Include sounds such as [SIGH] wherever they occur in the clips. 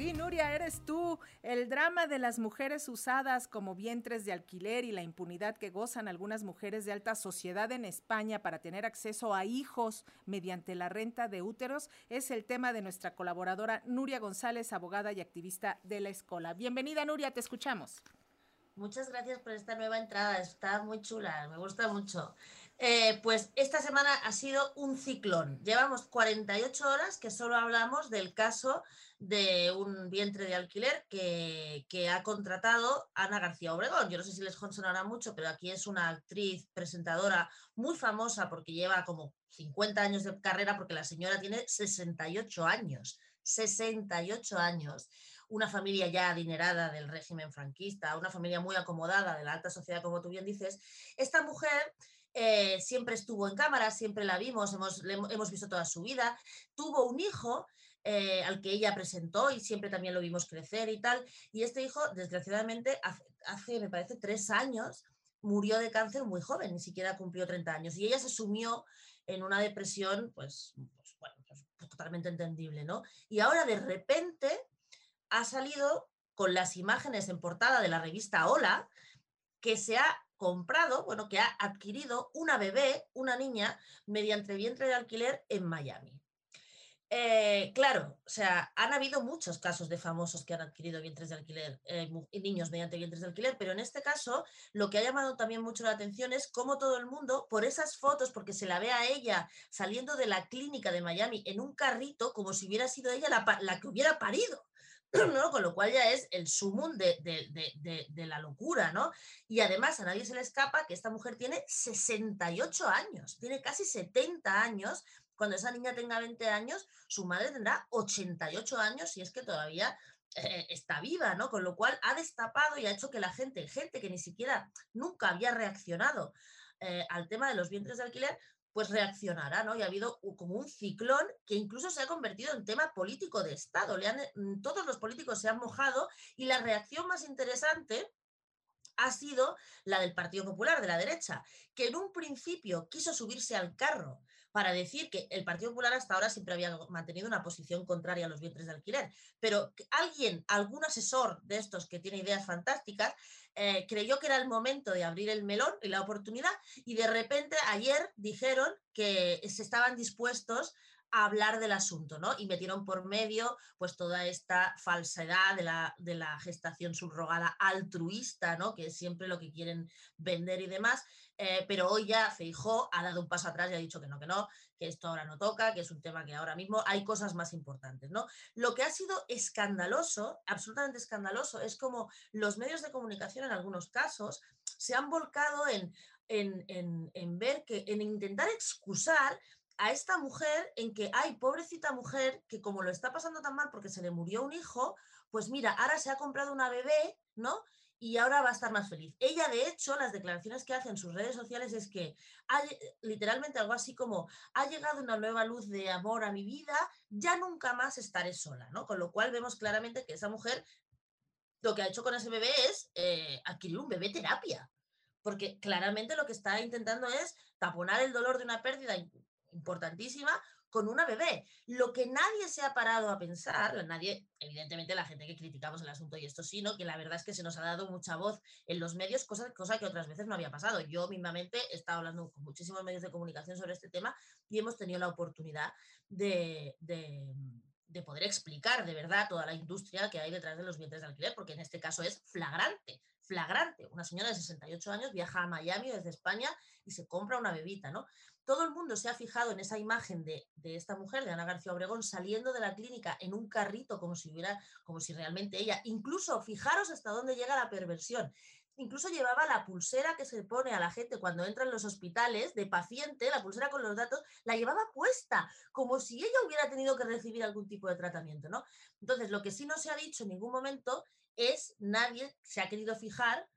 Sí, Nuria, eres tú. El drama de las mujeres usadas como vientres de alquiler y la impunidad que gozan algunas mujeres de alta sociedad en España para tener acceso a hijos mediante la renta de úteros es el tema de nuestra colaboradora Nuria González, abogada y activista de la escuela. Bienvenida, Nuria, te escuchamos. Muchas gracias por esta nueva entrada, está muy chula, me gusta mucho. Eh, pues esta semana ha sido un ciclón. Llevamos 48 horas que solo hablamos del caso de un vientre de alquiler que, ha contratado Ana García Obregón. Yo no sé si les sonará mucho, pero aquí es una actriz presentadora muy famosa porque lleva como 50 años de carrera, porque la señora tiene 68 años. 68 años una familia ya adinerada del régimen franquista, una familia muy acomodada de la alta sociedad, como tú bien dices, esta mujer eh, siempre estuvo en cámara, siempre la vimos, hemos, hemos visto toda su vida, tuvo un hijo eh, al que ella presentó y siempre también lo vimos crecer y tal, y este hijo, desgraciadamente, hace, me parece, tres años, murió de cáncer muy joven, ni siquiera cumplió 30 años, y ella se sumió en una depresión, pues, pues bueno, pues, totalmente entendible, ¿no? Y ahora de repente ha salido con las imágenes en portada de la revista Hola, que se ha comprado, bueno, que ha adquirido una bebé, una niña, mediante vientre de alquiler en Miami. Eh, claro, o sea, han habido muchos casos de famosos que han adquirido vientres de alquiler, eh, niños mediante vientres de alquiler, pero en este caso lo que ha llamado también mucho la atención es cómo todo el mundo, por esas fotos, porque se la ve a ella saliendo de la clínica de Miami en un carrito, como si hubiera sido ella la que hubiera parido. [CLEARS THROAT] ¿no? Con lo cual ya es el sumum de, de, la locura, ¿no? Y además a nadie se le escapa que esta mujer tiene 68 años, tiene casi 70 años. Cuando esa niña tenga 20 años, su madre tendrá 88 años y es que todavía eh, está viva, ¿no? Con lo cual ha destapado y ha hecho que la gente, gente que ni siquiera nunca había reaccionado eh, al tema de los vientres de alquiler, pues reaccionará, ¿no? Y ha habido como un ciclón que incluso se ha convertido en tema político de Estado. Mm, todos los políticos se han mojado y la reacción más interesante ha sido la del Partido Popular, de la derecha, que en un principio quiso subirse al carro para decir que el Partido Popular hasta ahora siempre había mantenido una posición contraria a los vientres de alquiler, pero alguien, algún asesor de estos que tiene ideas fantásticas, eh, creyó que era el momento de abrir el melón y la oportunidad y de repente ayer dijeron que se estaban dispuestos hablar del asunto, ¿no? Y metieron por medio pues toda esta falsedad de la, de la gestación subrogada altruista, ¿no? Que es siempre lo que quieren vender y demás. Eh, pero hoy ya Feijó ha dado un paso atrás y ha dicho que no, que no, que esto ahora no toca, que es un tema que ahora mismo hay cosas más importantes, ¿no? Lo que ha sido escandaloso, absolutamente escandaloso, es como los medios de comunicación en algunos casos se han volcado en, en, en, en ver que, en intentar excusar a esta mujer en que, ay, pobrecita mujer, que como lo está pasando tan mal porque se le murió un hijo, pues mira, ahora se ha comprado una bebé, ¿no? Y ahora va a estar más feliz. Ella, de hecho, las declaraciones que hace en sus redes sociales es que hay literalmente algo así como, ha llegado una nueva luz de amor a mi vida, ya nunca más estaré sola, ¿no? Con lo cual vemos claramente que esa mujer lo que ha hecho con ese bebé es eh, adquirir un bebé terapia, porque claramente lo que está intentando es taponar el dolor de una pérdida importantísima con una bebé. Lo que nadie se ha parado a pensar, nadie, evidentemente la gente que criticamos el asunto y esto sí, ¿no? que la verdad es que se nos ha dado mucha voz en los medios, cosa, que otras veces no había pasado. Yo mismamente he estado hablando con muchísimos medios de comunicación sobre este tema y hemos tenido la oportunidad de, de poder explicar de verdad toda la industria que hay detrás de los vientres de alquiler, porque en este caso es flagrante flagrante. Una señora de 68 años viaja a Miami desde España y se compra una bebita, ¿no? Todo el mundo se ha fijado en esa imagen de, esta mujer, de Ana García Obregón, saliendo de la clínica en un carrito como si hubiera, como si realmente ella, incluso fijaros hasta dónde llega la perversión. Incluso llevaba la pulsera que se pone a la gente cuando entra en los hospitales de paciente, la pulsera con los datos, la llevaba puesta, como si ella hubiera tenido que recibir algún tipo de tratamiento, ¿no? Entonces, lo que sí no se ha dicho en ningún momento es nadie se ha querido fijar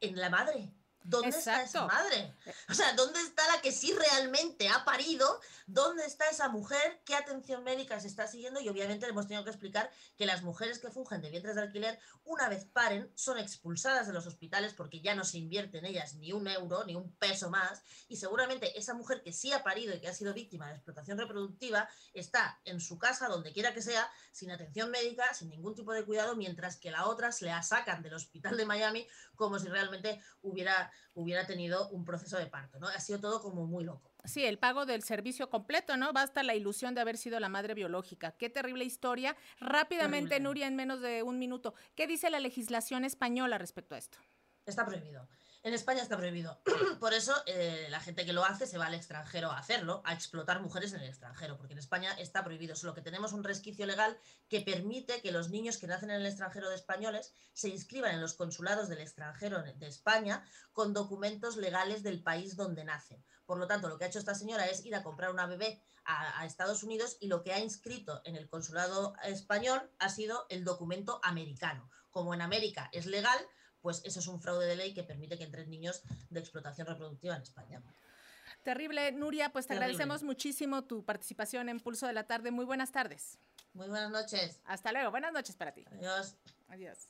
en la madre, ¿Dónde está esa madre? O sea, ¿dónde está la que sí realmente ha parido? ¿Dónde está esa mujer? ¿Qué atención médica se está siguiendo? Y obviamente le hemos tenido que explicar que las mujeres que fungen de vientres de alquiler, una vez paren, son expulsadas de los hospitales porque ya no se invierte en ellas ni un euro, ni un peso más. Y seguramente esa mujer que sí ha parido y que ha sido víctima de explotación reproductiva está en su casa, donde quiera que sea, sin atención médica, sin ningún tipo de cuidado, mientras que la otra se la sacan del hospital de Miami como si realmente hubiera, hubiera tenido un proceso de parto, ¿no? Ha sido todo como muy loco. Sí, el pago del servicio completo, ¿no? Basta la ilusión de haber sido la madre biológica. Qué terrible historia. Rápidamente, Nuria, en menos de un minuto, ¿qué dice la legislación española respecto a esto? Está prohibido. En España está prohibido. [CLEARS THROAT] Por eso eh, la gente que lo hace se va al extranjero a hacerlo, a explotar mujeres en el extranjero, porque en España está prohibido. Solo que tenemos un resquicio legal que permite que los niños que nacen en el extranjero de españoles se inscriban en los consulados del extranjero de España con documentos legales del país donde nacen. Por lo tanto, lo que ha hecho esta señora es ir a comprar una bebé a, a Estados Unidos y lo que ha inscrito en el consulado español ha sido el documento americano. Como en América es legal, pues eso es un fraude de ley que permite que entren niños de explotación reproductiva en España. Terrible, Nuria, pues te agradecemos muchísimo tu participación en Pulso de la Tarde. Muy buenas tardes. Muy buenas noches. Hasta luego, buenas noches para ti. Adiós. Adiós.